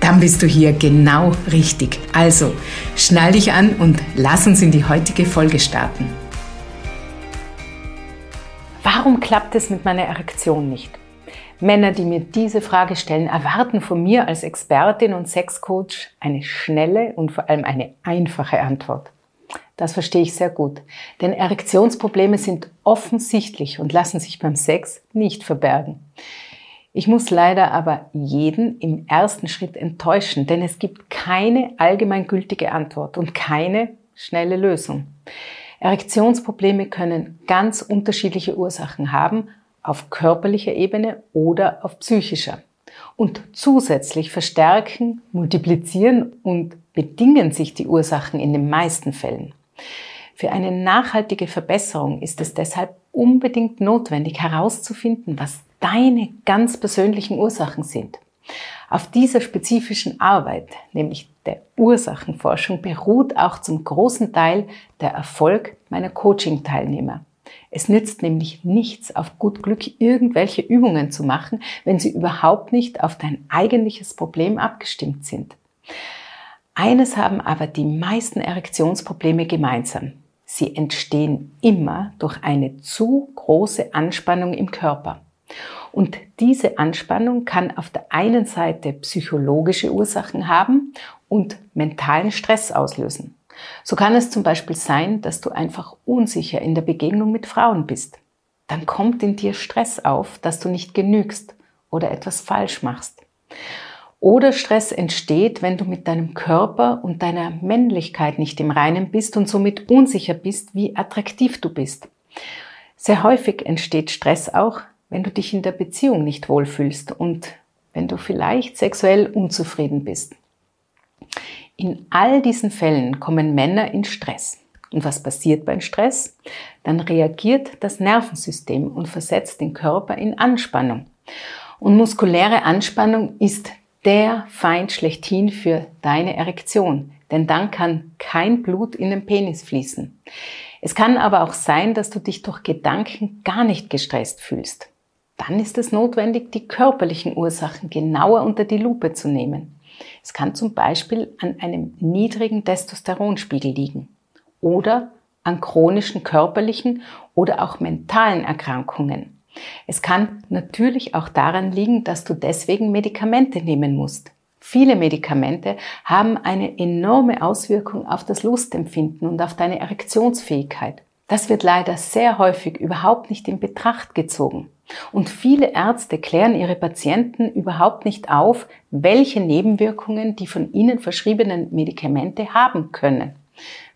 Dann bist du hier genau richtig. Also, schnall dich an und lass uns in die heutige Folge starten. Warum klappt es mit meiner Erektion nicht? Männer, die mir diese Frage stellen, erwarten von mir als Expertin und Sexcoach eine schnelle und vor allem eine einfache Antwort. Das verstehe ich sehr gut, denn Erektionsprobleme sind offensichtlich und lassen sich beim Sex nicht verbergen. Ich muss leider aber jeden im ersten Schritt enttäuschen, denn es gibt keine allgemeingültige Antwort und keine schnelle Lösung. Erektionsprobleme können ganz unterschiedliche Ursachen haben, auf körperlicher Ebene oder auf psychischer. Und zusätzlich verstärken, multiplizieren und bedingen sich die Ursachen in den meisten Fällen. Für eine nachhaltige Verbesserung ist es deshalb unbedingt notwendig herauszufinden, was deine ganz persönlichen Ursachen sind. Auf dieser spezifischen Arbeit, nämlich der Ursachenforschung, beruht auch zum großen Teil der Erfolg meiner Coaching-Teilnehmer. Es nützt nämlich nichts, auf gut Glück irgendwelche Übungen zu machen, wenn sie überhaupt nicht auf dein eigentliches Problem abgestimmt sind. Eines haben aber die meisten Erektionsprobleme gemeinsam. Sie entstehen immer durch eine zu große Anspannung im Körper. Und diese Anspannung kann auf der einen Seite psychologische Ursachen haben und mentalen Stress auslösen. So kann es zum Beispiel sein, dass du einfach unsicher in der Begegnung mit Frauen bist. Dann kommt in dir Stress auf, dass du nicht genügst oder etwas falsch machst. Oder Stress entsteht, wenn du mit deinem Körper und deiner Männlichkeit nicht im Reinen bist und somit unsicher bist, wie attraktiv du bist. Sehr häufig entsteht Stress auch, wenn du dich in der Beziehung nicht wohlfühlst und wenn du vielleicht sexuell unzufrieden bist. In all diesen Fällen kommen Männer in Stress. Und was passiert beim Stress? Dann reagiert das Nervensystem und versetzt den Körper in Anspannung. Und muskuläre Anspannung ist der Feind schlechthin für deine Erektion, denn dann kann kein Blut in den Penis fließen. Es kann aber auch sein, dass du dich durch Gedanken gar nicht gestresst fühlst dann ist es notwendig, die körperlichen Ursachen genauer unter die Lupe zu nehmen. Es kann zum Beispiel an einem niedrigen Testosteronspiegel liegen oder an chronischen körperlichen oder auch mentalen Erkrankungen. Es kann natürlich auch daran liegen, dass du deswegen Medikamente nehmen musst. Viele Medikamente haben eine enorme Auswirkung auf das Lustempfinden und auf deine Erektionsfähigkeit. Das wird leider sehr häufig überhaupt nicht in Betracht gezogen. Und viele Ärzte klären ihre Patienten überhaupt nicht auf, welche Nebenwirkungen die von ihnen verschriebenen Medikamente haben können.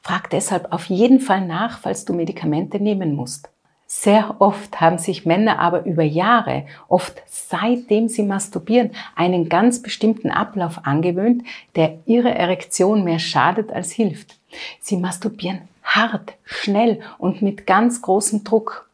Frag deshalb auf jeden Fall nach, falls du Medikamente nehmen musst. Sehr oft haben sich Männer aber über Jahre, oft seitdem sie masturbieren, einen ganz bestimmten Ablauf angewöhnt, der ihrer Erektion mehr schadet als hilft. Sie masturbieren hart, schnell und mit ganz großem Druck.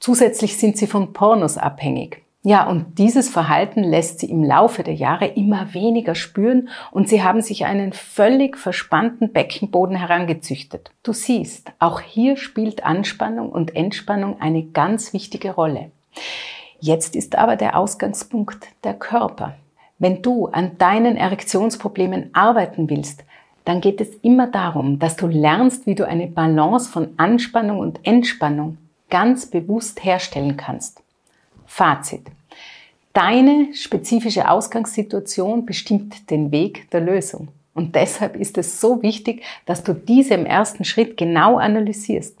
Zusätzlich sind sie von Pornos abhängig. Ja, und dieses Verhalten lässt sie im Laufe der Jahre immer weniger spüren und sie haben sich einen völlig verspannten Beckenboden herangezüchtet. Du siehst, auch hier spielt Anspannung und Entspannung eine ganz wichtige Rolle. Jetzt ist aber der Ausgangspunkt der Körper. Wenn du an deinen Erektionsproblemen arbeiten willst, dann geht es immer darum, dass du lernst, wie du eine Balance von Anspannung und Entspannung ganz bewusst herstellen kannst. Fazit. Deine spezifische Ausgangssituation bestimmt den Weg der Lösung. Und deshalb ist es so wichtig, dass du diese im ersten Schritt genau analysierst.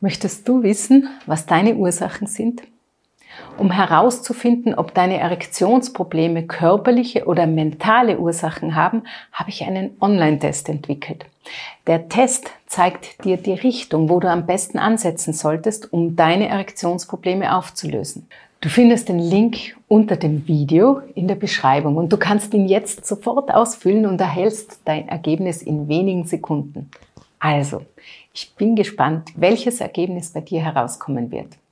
Möchtest du wissen, was deine Ursachen sind? Um herauszufinden, ob deine Erektionsprobleme körperliche oder mentale Ursachen haben, habe ich einen Online-Test entwickelt. Der Test zeigt dir die Richtung, wo du am besten ansetzen solltest, um deine Erektionsprobleme aufzulösen. Du findest den Link unter dem Video in der Beschreibung und du kannst ihn jetzt sofort ausfüllen und erhältst dein Ergebnis in wenigen Sekunden. Also, ich bin gespannt, welches Ergebnis bei dir herauskommen wird.